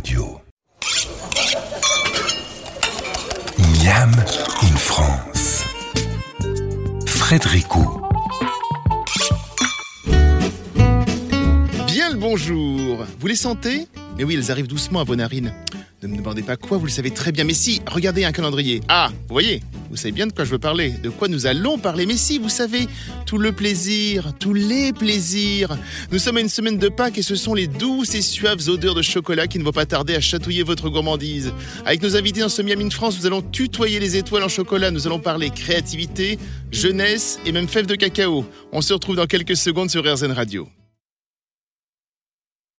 Radio. In France. Frédérico. Bien le bonjour. Vous les sentez? Mais oui, elles arrivent doucement à vos narines. Ne me demandez pas quoi, vous le savez très bien. Mais si, regardez un calendrier. Ah, vous voyez? Vous savez bien de quoi je veux parler. De quoi nous allons parler. Mais si, vous savez, tout le plaisir, tous les plaisirs. Nous sommes à une semaine de Pâques et ce sont les douces et suaves odeurs de chocolat qui ne vont pas tarder à chatouiller votre gourmandise. Avec nos invités dans ce Miami de France, nous allons tutoyer les étoiles en chocolat. Nous allons parler créativité, jeunesse et même fèves de cacao. On se retrouve dans quelques secondes sur RZN Radio.